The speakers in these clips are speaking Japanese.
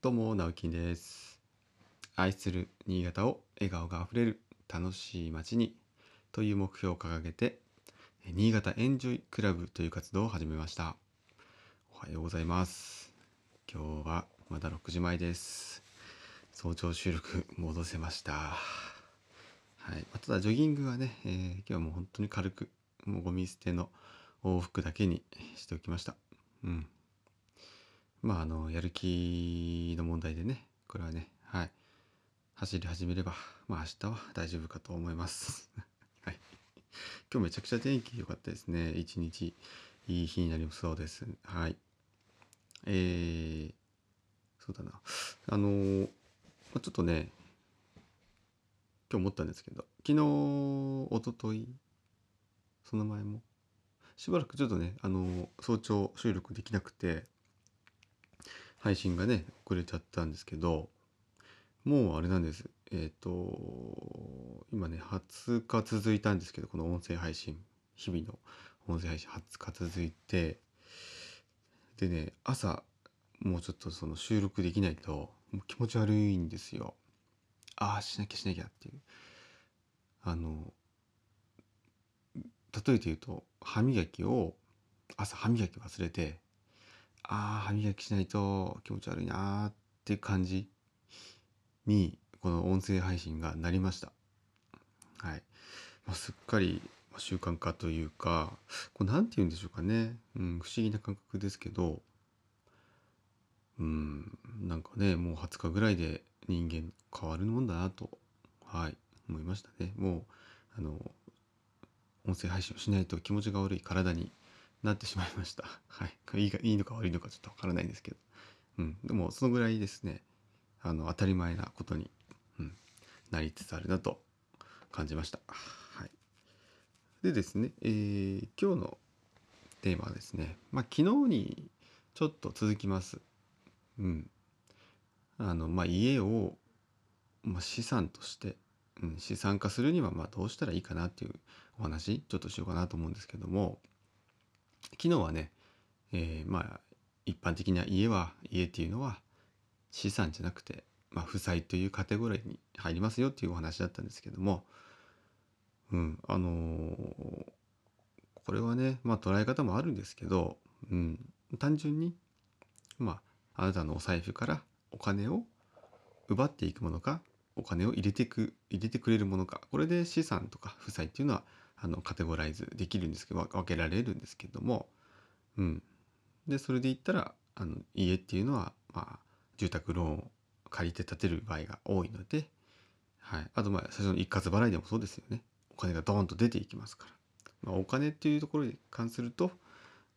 どうも、直樹です。愛する新潟を笑顔があふれる楽しい街にという目標を掲げて、え新潟エンジョイクラブという活動を始めました。おはようございます。今日はまだ6時前です。早朝収録戻せました。はい。ただ、ジョギングはね、えー今日はもう本当に軽く、もうゴミ捨ての往復だけにしておきました。うん。まあ、あの、やる気の問題でね、これはね、はい。走り始めれば、まあ、明日は大丈夫かと思います。はい。今日めちゃくちゃ天気良かったですね。一日いい日になりそうです。はい。えー、そうだな。あのーまあちょっとね、今日思ったんですけど、昨日、一昨日その前も、しばらくちょっとね、あのー早朝収録できなくて、配信がね遅れちゃったんですけどもうあれなんです。えっ、と今ね20日続いたんですけどこの音声配信日々の音声配信20日続いてでね朝もうちょっとその収録できないと気持ち悪いんですよ。ああしなきゃしなきゃっていう。あの例えて言うと歯磨きを朝歯磨き忘れてああ歯磨きしないと気持ち悪いなーって感じにこの音声配信がなりました。はい、まあ、すっかり習慣化というかこれなんて言うんでしょうかね、うん、不思議な感覚ですけどうんなんかねもう20日ぐらいで人間変わるもんだなとはい思いましたね。もうあの音声配信をしないと気持ちが悪い体になってしまいました。はい。いいかいいのか悪いのかちょっとわからないんですけど。うん。でも、そのぐらいですね、あの、当たり前なことに、うん、なりつつあるなと感じました。はい。でですね、えー今日のテーマはですね、まあ、昨日にちょっと続きます。うん。あの、まあ、家を、まあ、資産として、うん、資産化するには、ま、どうしたらいいかなっていうお話、ちょっとしようかなと思うんですけども、昨日はね、えーまあ一般的な家は家っていうのは資産じゃなくて、まあ、負債というカテゴリーに入りますよっていうお話だったんですけどもうんあのーこれはねまあ捉え方もあるんですけど、うん、単純にまああなたのお財布からお金を奪っていくものかお金を入れてく入れてくれるものかこれで資産とか負債っていうのはあのカテゴライズできるんですけど分けられるんですけども、うん、でそれで言ったらあの家っていうのは、まあ、住宅ローンを借りて建てる場合が多いので、はい、あとまあ最初の一括払いでもそうですよね。お金がドーンと出ていきますから、まあ、お金っていうところに関すると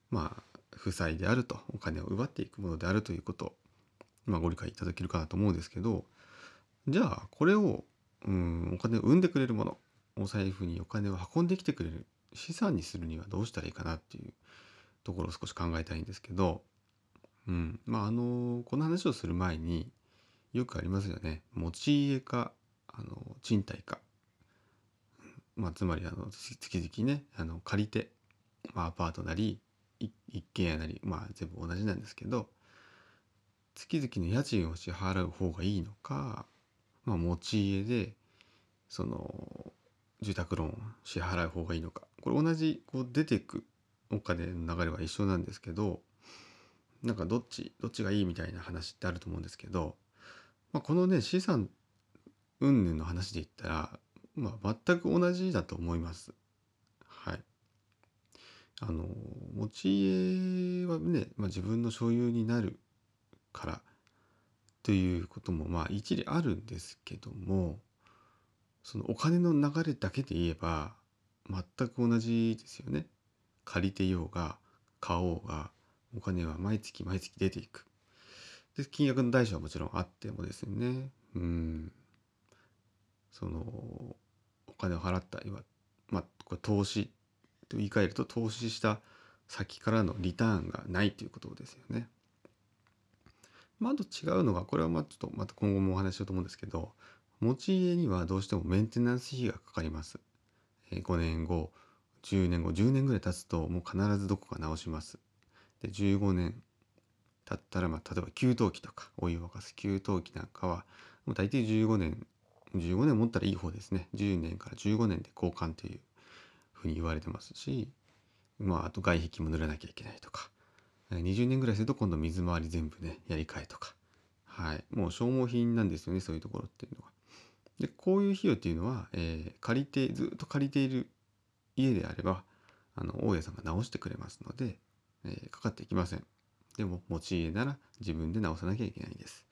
まあ負債であるとお金を奪っていくものであるということ、まあ、ご理解いただけるかなと思うんですけどじゃあこれをうんお金を生んでくれるものお財布にお金を運んできてくれる資産にするにはどうしたらいいかなっていうところを少し考えたいんですけど、うん、まああのこの話をする前によくありますよね。持ち家かあの賃貸か、まあ、つまりあの月々ねあの借りて、まあ、アパートなり一軒家なりまあ全部同じなんですけど月々の家賃を支払う方がいいのか、まあ、持ち家でその住宅ローン支払う方がいいのかこれ同じこう出てくお金の流れは一緒なんですけどなんかどっちどっちがいいみたいな話ってあると思うんですけど、まあ、このね資産云々の話で言ったら、まあ、全く同じだと思います。はい。あの持ち家はね、まあ、自分の所有になるからということもまあ一理あるんですけどもそのお金の流れだけで言えば全く同じですよね。借りてようが買おうがお金は毎月毎月出ていく。で金額の代償はもちろんあってもですね。うん。そのお金を払ったいわまあこれ投資と言い換えると投資した先からのリターンがないということですよね。まあ、あと違うのがこれはまあちょっとまた今後もお話ししようと思うんですけど持ち家にはどうしてもメンテナンス費がかかります。5年後10年後10年ぐらい経つともう必ずどこか直します。で15年だったら、まあ、例えば給湯器とかお湯を沸かす給湯器なんかはもう大抵15年15年持ったらいい方ですね10年から15年で交換というふうに言われてますしまああと外壁も塗らなきゃいけないとか20年ぐらいすると今度水回り全部ねやり替えとかはいもう消耗品なんですよねそういうところっていうのは。でこういう費用っていうのは、えー、借りてずっと借りている家であればあの大家さんが直してくれますので、えー、かかっていきません。でも持ち家なら自分で直さなきゃいけないです。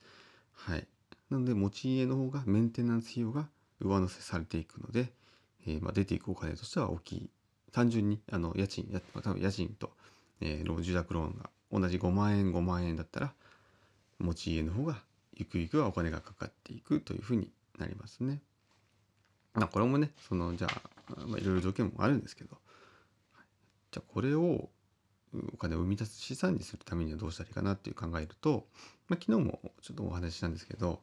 はい。なので持ち家の方がメンテナンス費用が上乗せされていくので、えー、まあ、出ていくお金としては大きい。単純にあの家賃や、多分家賃と、えー、住宅ローンが同じ5万円5万円だったら持ち家の方がゆくゆくはお金がかかっていくというふうになりますね。まあ、これもねそのじゃあ、ま、いろいろ条件もあるんですけど、じゃあこれをお金を生み出す資産にするためにはどうしたらいいかなっていう考えると、まあ、昨日もちょっとお話ししたんですけど、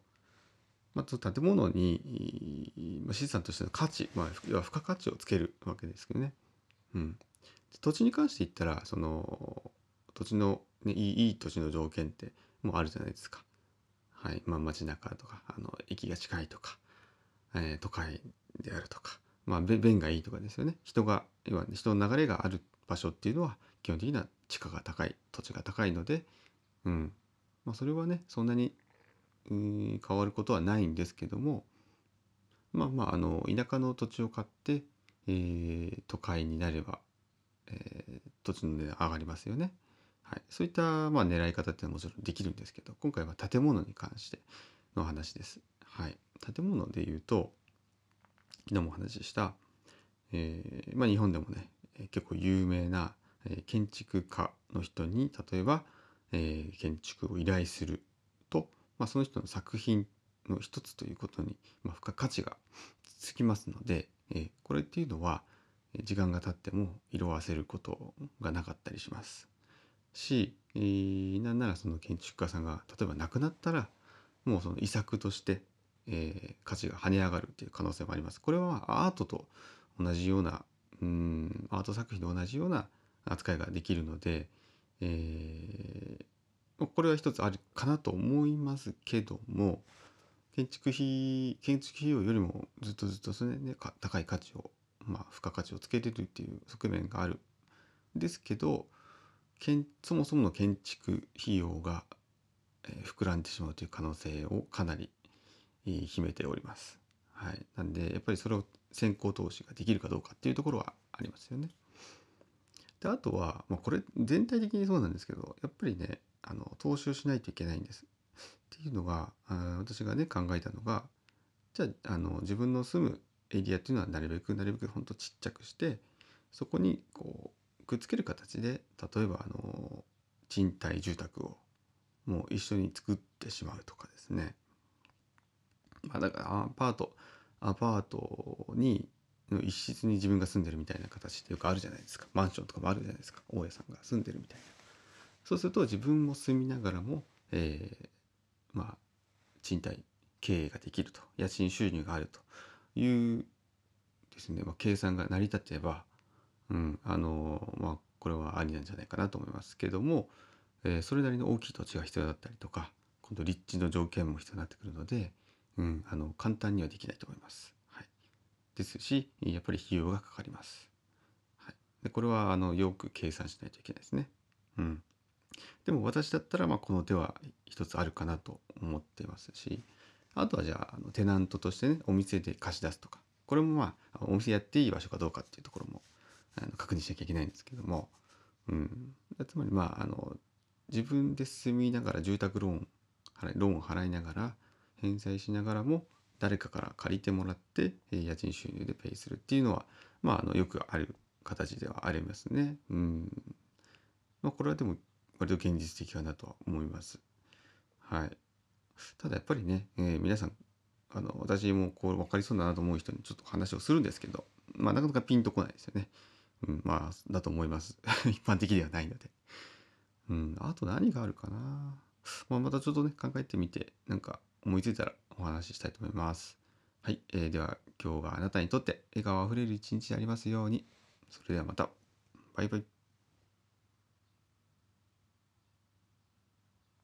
まあ、建物に、ま、資産としての価値、まあ、要は付加価値をつけるわけですけどね。うん、土地に関して言ったらその土地の、ね、いい土地の条件ってもうあるじゃないですか。はい。まあ、街中とかあの駅が近いとか、えー、都会であるとか、まあ、便がいいとかですよね。人が要は人の流れがある場所っていうのは基本的には地価が高い土地が高いので、うん。まあ、それはねそんなに変わることはないんですけどもまあまああの田舎の土地を買って、えー、都会になれば、えー、土地の値段上がりますよね。はい、そういったまあ狙い方っていうのはもちろんできるんですけど今回は建物に関しての話です。はい、建物でいうと昨日もお話しした、えーまあ、日本でもね結構有名な建築家の人に例えば、えー、建築を依頼すると、まあ、その人の作品の一つということに、まあ、付加価値がつきますので、えー、これっていうのは時間が経っても色あせることがなかったりします。し、えー、なんならその建築家さんが例えば亡くなったらもうその遺作として、えー、価値が跳ね上がるっていう可能性もあります。これはアートと同じようなうんアート作品と同じような扱いができるので、えー、これは一つあるかなと思いますけども建築費建築費用よりもずっとずっとそれ、ね、高い価値を、まあ、付加価値をつけてるっていう側面があるですけどけんそもそもの建築費用が、え、膨らんでしまうという可能性をかなり、秘めております。はい、なんでやっぱりそれを先行投資ができるかどうかっていうところはありますよね。であとは、まあ、これ全体的にそうなんですけどやっぱりねあの投資をしないといけないんです。っていうのがあ私がね考えたのがじゃああの自分の住むエリアっていうのはなるべくなるべくほんとちっちゃくしてそこにこうくっつける形で例えばあの賃貸住宅をもう一緒に作ってしまうとかですね。まあ、だからアパートアパートにの一室に自分が住んでるみたいな形ってよくあるじゃないですか。マンションとかもあるじゃないですか。大家さんが住んでるみたいな。そうすると自分も住みながらも、えー、まあ賃貸経営ができると。家賃収入があるというですね、まあ、計算が成り立てば、うんあのまあ、これはありなんじゃないかなと思いますけども、えー、それなりの大きい土地が必要だったりとか今度立地の条件も必要になってくるので、うん、あの簡単にはできないと思います。はいですしやっぱり費用がかかります。はい、でこれはあのよく計算しないといけないですね。うん、でも私だったらまあこの手は一つあるかなと思ってますしあとはじゃああのテナントとしてねお店で貸し出すとかこれもまあお店やっていい場所かどうかっていうところもあの確認しなきゃいけないんですけども、うん、つまりまああの自分で住みながら住宅ローン払いローンを払いながら返済しながらも誰かから借りてもらって家賃収入でペイするっていうのは、まあ、あのよくある形ではありますね。うんまあ、これはでも割と現実的かなとは思います。はい、ただやっぱりね、えー、皆さんあの私もこう分かりそうだなと思う人にちょっと話をするんですけど、まあ、なかなかピンとこないですよね。うん、まあだと思います。一般的ではないので。うん、あと何があるかな。まあ、またちょっとね考えてみてなんか思いついたらお話ししたいと思います。はい、えー、では今日があなたにとって笑顔あふれる一日でありますように。それではまた。バイバイ。